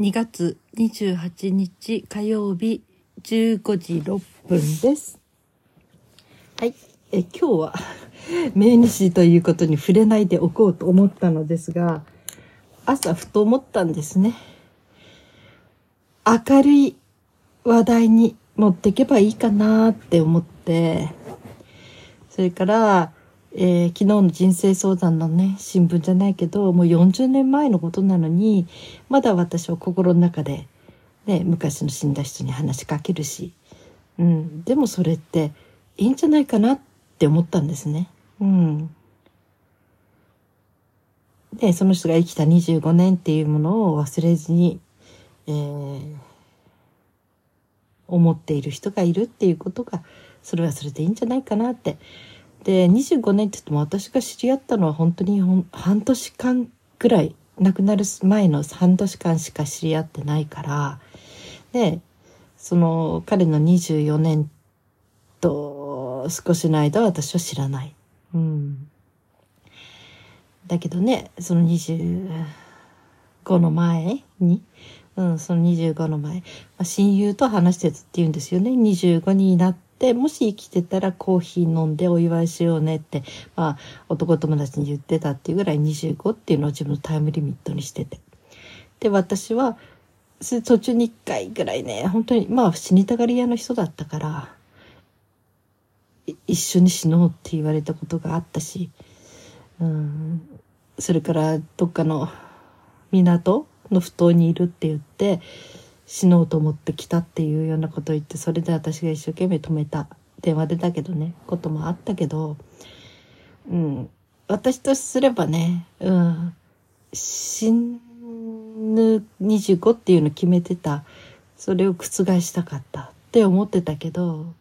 2月28日火曜日15時6分です。はい。え今日は 命日ということに触れないでおこうと思ったのですが、朝ふと思ったんですね。明るい話題に持っていけばいいかなって思って、それから、えー昨日の人生相談のね、新聞じゃないけど、もう40年前のことなのに、まだ私は心の中で、ね、昔の死んだ人に話しかけるし、うん、でもそれっていいんじゃないかなって思ったんですね。うん。で、その人が生きた25年っていうものを忘れずに、えー思っている人がいるっていうことが、それはそれでいいんじゃないかなって。で、25年って言っても私が知り合ったのは本当に半年間ぐらい、亡くなる前の半年間しか知り合ってないから、で、その彼の24年と少しの間は私は知らない。うん。だけどね、その25の前に、うん、その25の前、まあ、親友と話してたって言うんですよね。25になって、もし生きてたらコーヒー飲んでお祝いしようねって、まあ、男友達に言ってたっていうぐらい25っていうのを自分のタイムリミットにしてて。で、私は、途中に1回ぐらいね、本当に、まあ、死にたがり屋の人だったから、一緒に死のうって言われたことがあったし、うん、それからどっかの港の埠頭にいるって言って死のうと思って来たっていうようなことを言ってそれで私が一生懸命止めた。電話でだけどね。こともあったけど、うん、私とすればね、うん、死ぬ25っていうの決めてた。それを覆したかったって思ってたけど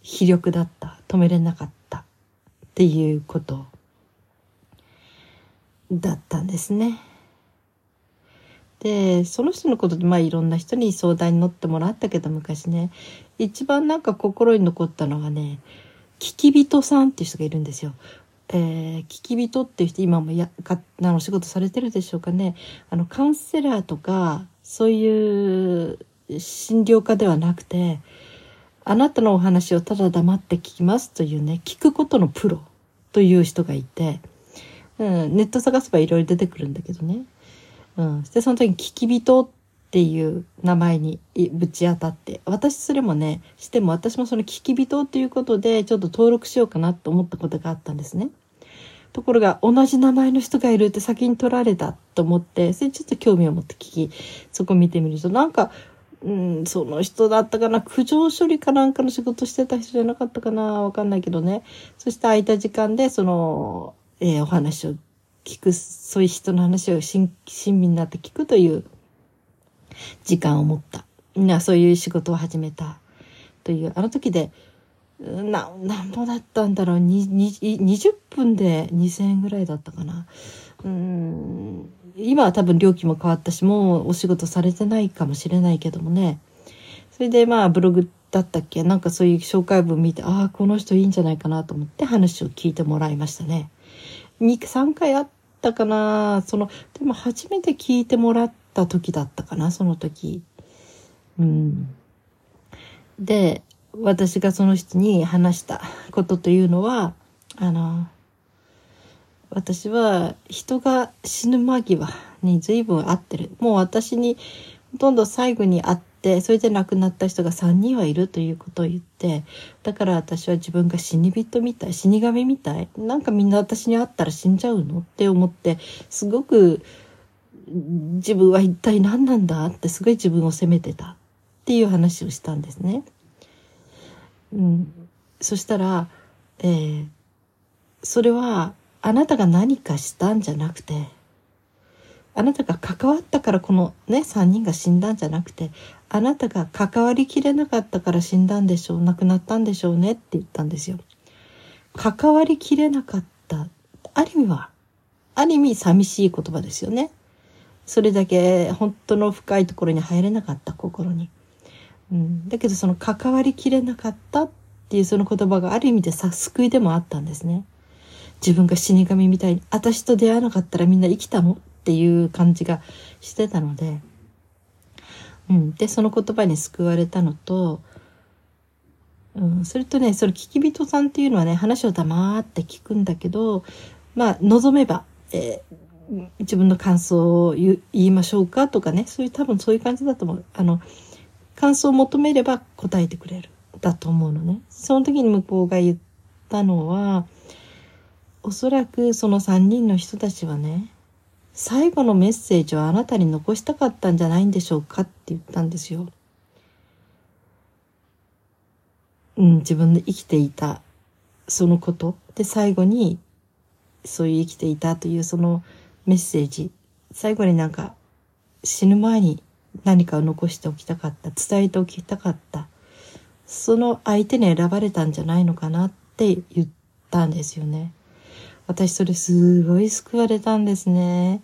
非力だった。止めれなかったっていうことだったんですね。でその人のことでまあいろんな人に相談に乗ってもらったけど昔ね。一番なんか心に残ったのはね聞き人さんっていう人がいるんですよ。えー、聞き人っていう人今もやかあの仕事されてるでしょうかね。あのカウンセラーとかそういう診療科ではなくてあなたのお話をただ黙って聞きますというね聞くことのプロという人がいて、うん、ネット探せばいろいろ出てくるんだけどね。うん。で、その時に聞き人っていう名前にぶち当たって、私それもね、しても私もその聞き人っていうことでちょっと登録しようかなと思ったことがあったんですね。ところが同じ名前の人がいるって先に取られたと思って、それちょっと興味を持って聞き、そこ見てみるとなんか、うん、その人だったかな苦情処理かなんかの仕事してた人じゃなかったかなわかんないけどね。そして空いた時間でその、えーお話を聞く、そういう人の話を親親身になって聞くという時間を持った。みんなそういう仕事を始めた。という、あの時で、うんな、なんぼだったんだろう、にに20分で2000円ぐらいだったかな。うん、今は多分料金も変わったし、もうお仕事されてないかもしれないけどもね。それでまあブログだったっけ？なんかそういう紹介文見て、ああ、この人いいんじゃないかなと思って話を聞いてもらいましたね。2、3回あったかなその、でも初めて聞いてもらった時だったかなその時。うん。で、私がその人に話したことというのは、あの、私は人が死ぬ間際に随分会ってる。もう私にほとんど最後に会って、それで亡くなった人が3人はいるということを言って、だから私は自分が死に人みたい、死神みたい。なんかみんな私に会ったら死んじゃうのって思って、すごく自分は一体何なんだってすごい自分を責めてたっていう話をしたんですね。うん。そしたら、えーそれはあなたが何かしたんじゃなくて、あなたが関わったからこのね、3人が死んだんじゃなくて、あなたが関わりきれなかったから死んだんでしょう、亡くなったんでしょうねって言ったんですよ。関わりきれなかった。ある意味は、ある意味寂しい言葉ですよね。それだけ本当の深いところに入れなかった心に。うん、だけどその関わりきれなかったっていうその言葉がある意味でさ救いでもあったんですね。自分が死神みたいに私と出会わなかったらみんな生きたのっていう感じがしてたので、うん、でその言葉に救われたのと、うん、それとねその聞き人さんっていうのはね話を黙って聞くんだけどまあ望めば、えー自分の感想を言いましょうかとかねそういう多分そういう感じだと思う。あの感想を求めれば答えてくれるだと思うのね。その時に向こうが言ったのはおそらくその3人の人たちはね最後のメッセージをあなたに残したかったんじゃないんでしょうかって言ったんですよ。うん、自分で生きていたそのことで最後にそういう生きていたというそのメッセージ最後になんか死ぬ前に何かを残しておきたかった伝えておきたかったその相手に選ばれたんじゃないのかなって言ったんですよね。私それすごい救われたんですね。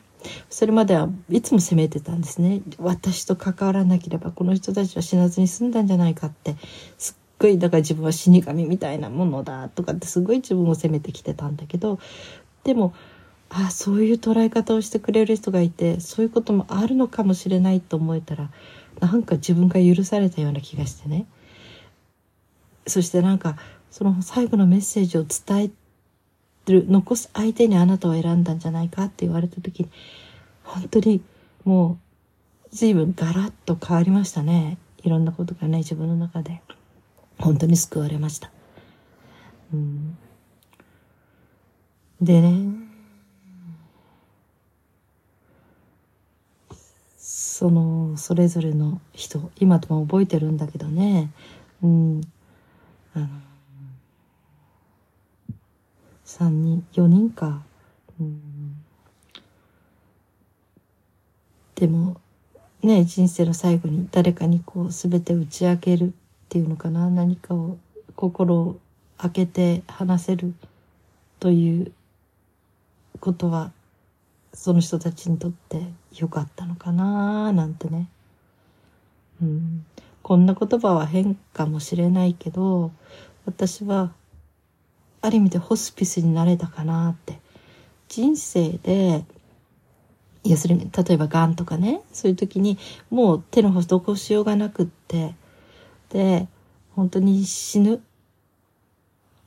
それまではいつも責めてたんですね。私と関わらなければこの人たちは死なずに済んだんじゃないかって。すっごいだから自分は死神みたいなものだとかってすごい自分を責めてきてたんだけどでもああそういう捉え方をしてくれる人がいてそういうこともあるのかもしれないと思えたらなんか自分が許されたような気がしてねそしてなんかその最後のメッセージを伝える残す相手にあなたを選んだんじゃないかって言われた時に本当にもう随分ガラッと変わりましたね。いろんなことがね自分の中で。本当に救われました、うん、でね。そのそれぞれの人今でも覚えてるんだけどね。うん。あの3人4人か、うん、でもね人生の最後に誰かにこう全て打ち明けるっていうのかな。何かを心を開けて話せるということはその人たちにとって良かったのかななんてね、うん、こんな言葉は変かもしれないけど私はある意味でホスピスになれたかなって。人生で要するに例えばがんとかねそういう時にもう手の施しようがなくって。で本当に死ぬ。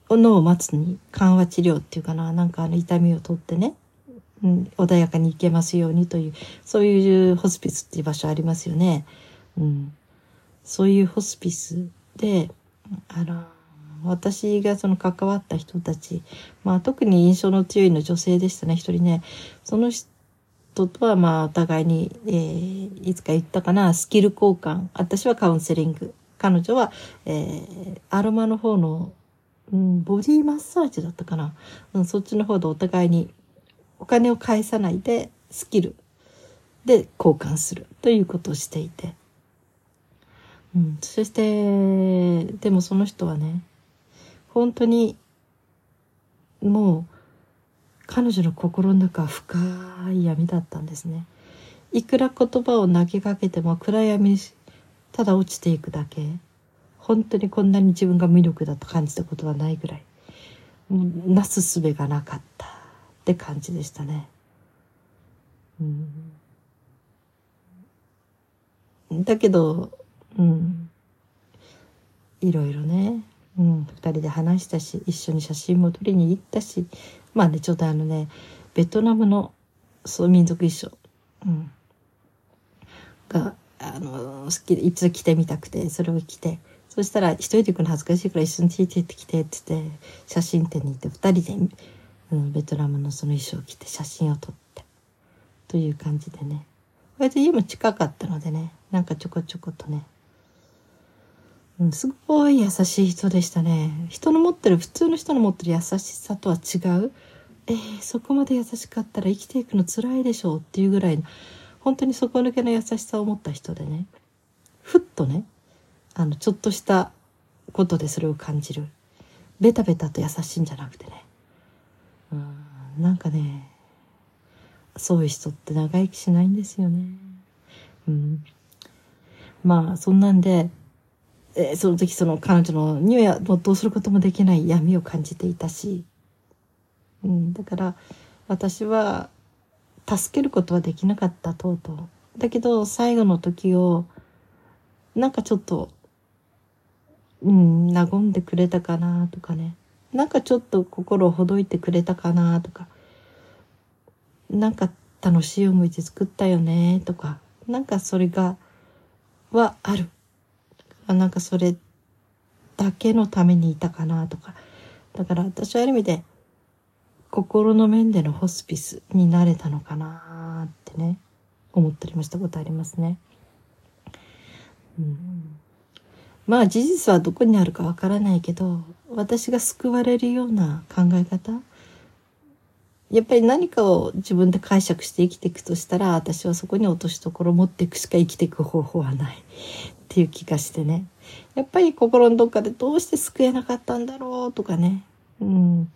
のを待つに緩和治療っていうかななんかあの痛みを取ってね、うん、穏やかに行けますようにというそういうホスピスっていう場所ありますよね。うん、そういうホスピスであの私がその関わった人たち、まあ特に印象の強いの女性でしたね、一人ね。その人とはまあお互いに、えー、いつか言ったかな、スキル交換。私はカウンセリング。彼女は、えー、アロマの方の、うん、ボディマッサージだったかな。うん、そっちの方でお互いにお金を返さないでスキルで交換するということをしていて。うん、そして、でもその人はね、本当にもう彼女の心の中は深い闇だったんですね。いくら言葉を投げかけても暗闇にただ落ちていくだけ。本当にこんなに自分が無力だと感じたことはないぐらい。もうなすすべがなかったって感じでしたね。うん、だけど、うん。いろいろね。うん、2人で話したし一緒に写真も撮りに行ったしまあねちょっとあのねベトナムのそう民族衣装、うん、があの好きで一度着てみたくてそれを着て。そしたら一人で行くの恥ずかしいから一緒についてってきてって言って写真展に行って2人で、うん、ベトナムのその衣装を着て写真を撮って。という感じでね。割と家も近かったのでねなんかちょこちょことね。すごい優しい人でしたね。人の持ってる、普通の人の持ってる優しさとは違う。えー、そこまで優しかったら生きていくの辛いでしょうっていうぐらいの、本当に底抜けの優しさを持った人でね、ふっとね、あの、ちょっとしたことでそれを感じる。ベタベタと優しいんじゃなくてね。うん、なんかね、そういう人って長生きしないんですよね。うん。まあ、そんなんで、えー、その時その彼女のには没頭することもできない闇を感じていたし、うん、だから私は助けることはできなかったとうとう。だけど最後の時をなんかちょっと、うん、和んでくれたかなとかね。なんかちょっと心をほどいてくれたかなとか。なんか楽しい思い出作ったよねとか。なんかそれが、はある。なんかそれだけのためにいたかなとか。だから私はある意味で心の面でのホスピスになれたのかなってね、思ったりもしたことありますね。うん、まあ事実はどこにあるかわからないけど、私が救われるような考え方やっぱり何かを自分で解釈して生きていくとしたら私はそこに落としどころを持っていくしか生きていく方法はないっていう気がしてね。やっぱり心のどっかでどうして救えなかったんだろうとかね。うん。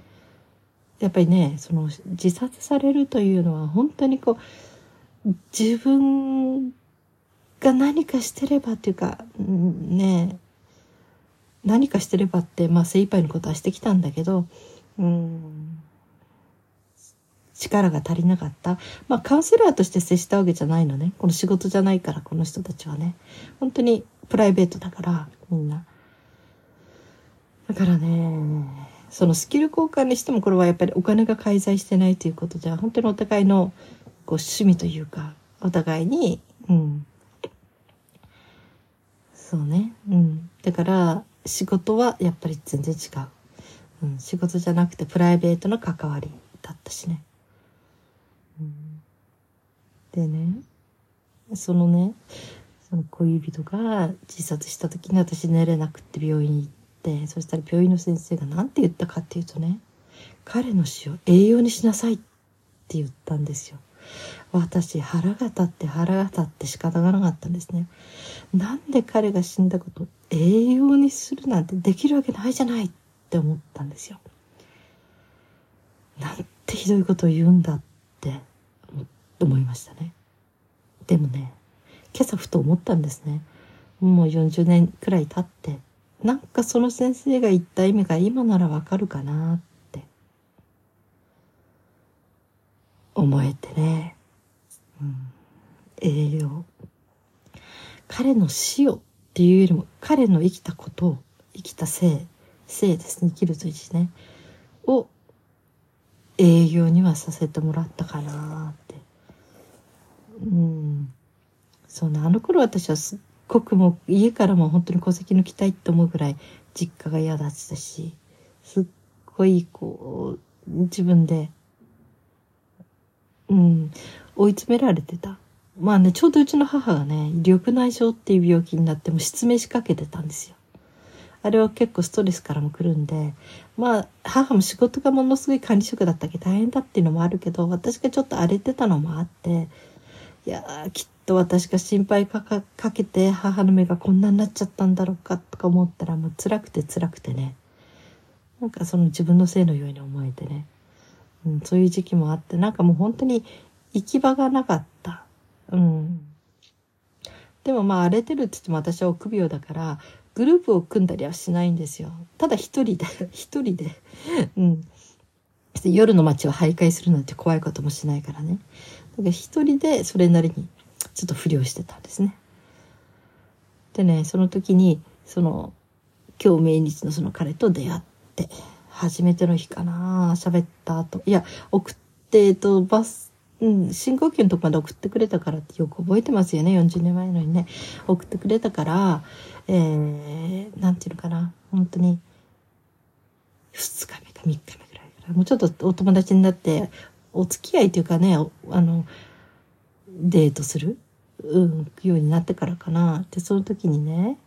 やっぱりねその自殺されるというのは本当にこう自分が何かしてればっていうかね何かしてればってまあ精一杯のことはしてきたんだけどうん。力が足りなかった。まあ、カウンセラーとして接したわけじゃないのね。この仕事じゃないから、この人たちはね。本当にプライベートだから、みんな。だからね、そのスキル交換にしてもこれはやっぱりお金が介在してないということでは、本当にお互いのこう趣味というか、お互いに、うん。そうね。うん。だから、仕事はやっぱり全然違う。うん、仕事じゃなくてプライベートの関わりだったしね。でねそのねその恋人が自殺した時に私寝れなくって病院行ってそしたら病院の先生が何て言ったかっていうとね彼の死を栄養にしなさいって言ったんですよ。私腹が立って腹が立って仕方がなかったんですね。なんで彼が死んだことを栄養にするなんてできるわけないじゃないって思ったんですよ。なんてひどいことを言うんだっって思いましたね。でもね、今朝ふと思ったんですね。もう40年くらい経って、なんかその先生が言った意味が今ならわかるかなって思えてね。うん、栄養。彼の死をっていうよりも彼の生きたことを、生きた生、生ですね、生きるという字ね、を営業にはさせてもらったかなって。うん。そうねあの頃私はすっごくもう家からも本当に戸籍抜きたいって思うぐらい実家が嫌だったしすっごいこう自分でうん追い詰められてた。まあねちょうどうちの母がね緑内障っていう病気になっても失明しかけてたんですよ。あれは結構ストレスからも来るんで、まあ、母も仕事がものすごい管理職だったけ大変だっていうのもあるけど、私がちょっと荒れてたのもあって、いやーきっと私が心配かけて母の目がこんなになっちゃったんだろうかとか思ったらもう辛くて辛くてねなんかその自分のせいのように思えてね、うん、そういう時期もあってなんかもう本当に行き場がなかった。うん。でもまあ荒れてるって言っても私は臆病だからグループを組んだりはしないんですよ。ただ一人で 一人でうん。夜の街を徘徊するなんて怖いこともしないからね。だから一人でそれなりにちょっと不良してたんですね。でね、その時に、その、今日命日のその彼と出会って、初めての日かな喋った後。いや、送って、えっと、バス、うん、深呼吸のとこまで送ってくれたからってよく覚えてますよね。40年前のにね。送ってくれたから、えー、なんていうのかな。本当に、2日目か3日目ぐらいから。もうちょっとお友達になって、お付き合いというかね、あの、デートする、うん、ようになってからかな。で、その時にね、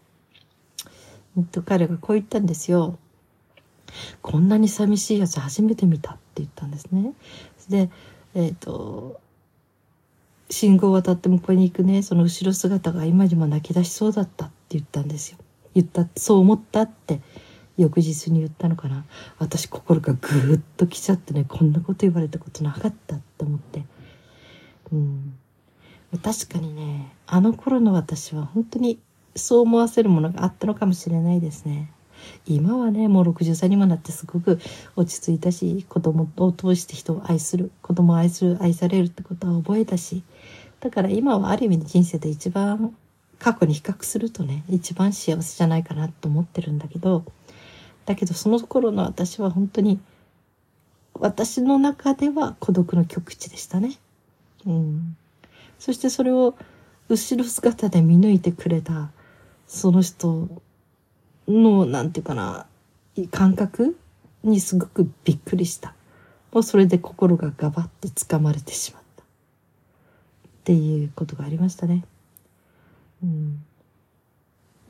えっと、彼がこう言ったんですよ。こんなに寂しいやつ初めて見たって言ったんですね。で、えっ、と、信号を渡って向こうに行くね、その後ろ姿が今にも泣き出しそうだったって言ったんですよ。言った、そう思ったって翌日に言ったのかな。私心がぐーっときちゃってね。こんなこと言われたことなかったって思って。うん。確かにねあの頃の私は本当にそう思わせるものがあったのかもしれないですね。今はねもう60歳にもなってすごく落ち着いたし子供を通して人を愛する子供を愛する愛されるってことは覚えたしだから今はある意味人生で一番過去に比較するとね一番幸せじゃないかなと思ってるんだけどだけどその頃の私は本当に私の中では孤独の極致でしたね。うん、そしてそれを後ろ姿で見抜いてくれたその人のなんていうかな感覚にすごくびっくりした。もうそれで心がガバッと掴まれてしまった。っていうことがありましたね。うん。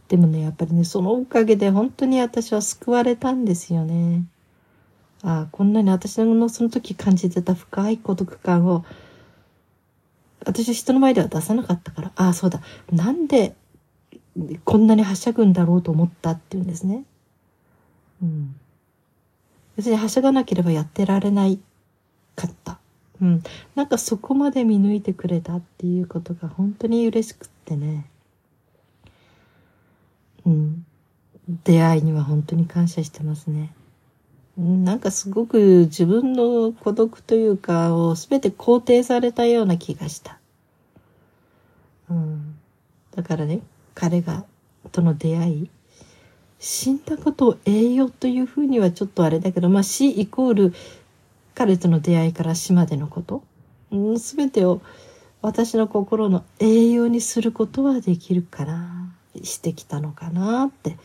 でもね、やっぱりね、そのおかげで本当に私は救われたんですよね。ああ、こんなに私のその時感じてた深い孤独感を、私は人の前では出さなかったから、ああ、そうだ、なんでこんなにはしゃぐんだろうと思ったっていうんですね。うん。別にはしゃがなければやってられないかった。うん。なんかそこまで見抜いてくれたっていうことが本当に嬉しくってね。うん。出会いには本当に感謝してますね。なんかすごく自分の孤独というかを全て肯定されたような気がした。うん。だからね、彼が、との出会い、死んだことを栄養というふうにはちょっとあれだけど、まあ死イコール彼との出会いから死までのこと、すべてを私の心の栄養にすることはできるかな、してきたのかなって。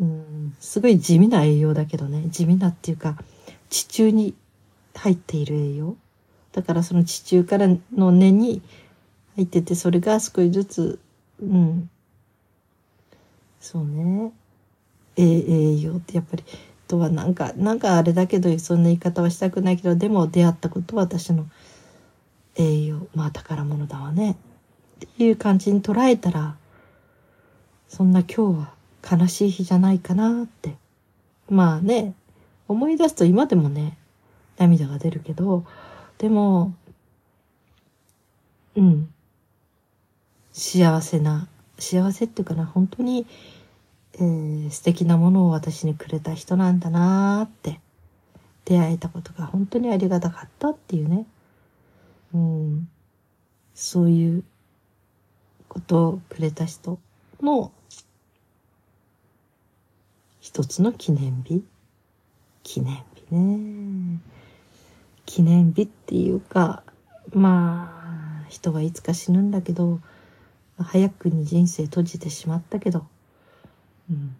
うん、すごい地味な栄養だけどね、地味なっていうか、地中に入っている栄養。だからその地中からの根に入ってて、それが少しずつ、うん、そうね。え栄養ってやっぱり、とはなんか、なんかあれだけど、そんな言い方はしたくないけど、でも出会ったことは私の栄養、まあ宝物だわね。っていう感じに捉えたら、そんな今日は悲しい日じゃないかなって。まあね、思い出すと今でもね、涙が出るけど、でも、うん、幸せな幸せっていうかな本当に、えー、素敵なものを私にくれた人なんだなーって。出会えたことが本当にありがたかったっていうね、うん、そういうことをくれた人の一つの記念日？記念日ね。記念日っていうかまあ人はいつか死ぬんだけど早くに人生閉じてしまったけど、うん。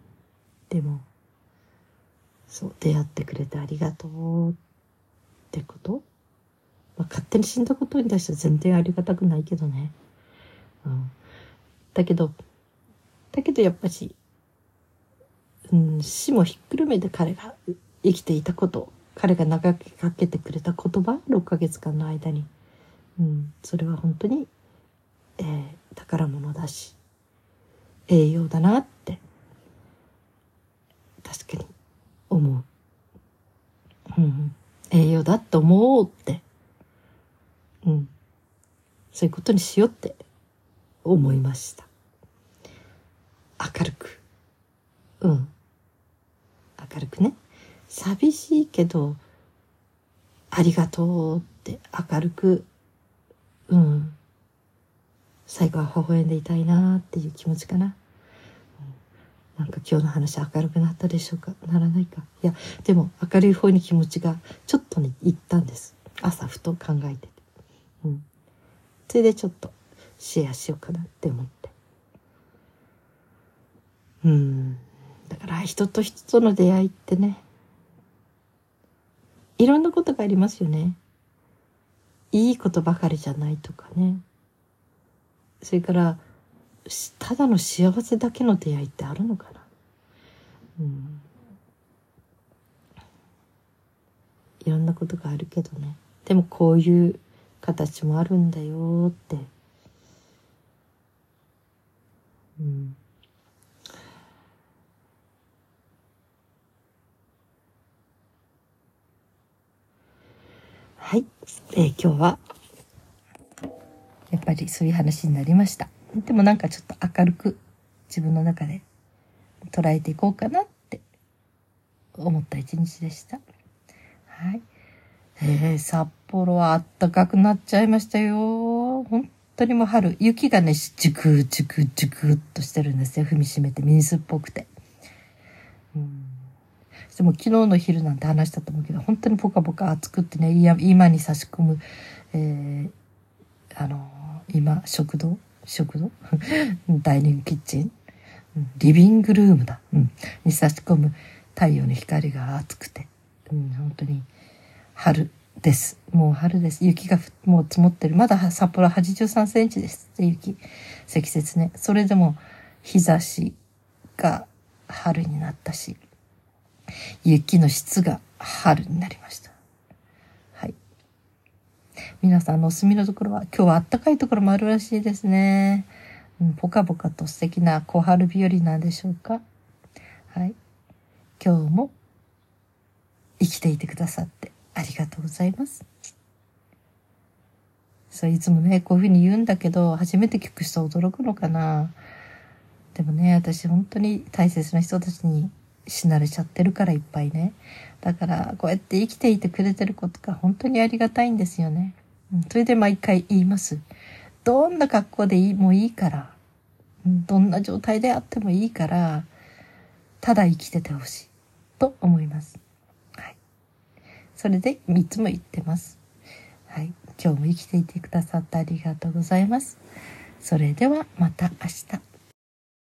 でも、そう、出会ってくれてありがとうってこと、まあ、勝手に死んだことに対しては全然ありがたくないけどね。うん。だけど、だけどやっぱし、うん、死もひっくるめて彼が生きていたこと、彼が長くかけてくれた言葉、6ヶ月間の間に。うん、それは本当にえー、宝物だし栄養だなって確かに思う、うん、栄養だって思おうって、うん、そういうことにしようって思いました。明るく。うん。明るくね。寂しいけどありがとうって明るく。うん。最後は微笑んでいたいなっていう気持ちかな。なんか今日の話明るくなったでしょうか？ならないか？いや、でも明るい方に気持ちがちょっとね、いったんです。朝ふと考えてて。うん。それでちょっとシェアしようかなって思って。うん。だから人と人との出会いってね、いろんなことがありますよね。いいことばかりじゃないとかね。それからただの幸せだけの出会いってあるのかな、うん、いろんなことがあるけどね。でもこういう形もあるんだよって。うん。はい、えー、今日はやっぱりそういう話になりました。でもなんかちょっと明るく自分の中で捉えていこうかなって思った一日でした。はい。えー、札幌は暖かくなっちゃいましたよ。本当にもう春、雪がね、ジュクジュクジュクっとしてるんですよ。踏みしめて水っぽくて。うんでも昨日の昼なんて話したと思うけど、本当にポカポカ暑くってね、今に差し込む、えー、あの、今、食堂食堂 ダイニングキッチン、リビングルームだ、うん、に差し込む太陽の光が暑くて、うん、本当に春です。もう春です。雪がもう積もってる。まだ札幌83センチです。雪。積雪ね。それでも日差しが春になったし、雪の質が春になりました。皆さんのお住みのところは、今日は暖かいところもあるらしいですね。うん、ぽかぽかと素敵な小春日和なんでしょうか？はい。今日も生きていてくださってありがとうございます。そう、いつもね、こういうふうに言うんだけど、初めて聞く人驚くのかな。でもね、私本当に大切な人たちに死なれちゃってるからいっぱいね。だからこうやって生きていてくれてることが本当にありがたいんですよね。それで毎回言います。どんな格好でいいもいいから、どんな状態であってもいいから、ただ生きててほしいと思います。はい。それで3つも言ってます。はい。今日も生きていてくださってありがとうございます。それではまた明日。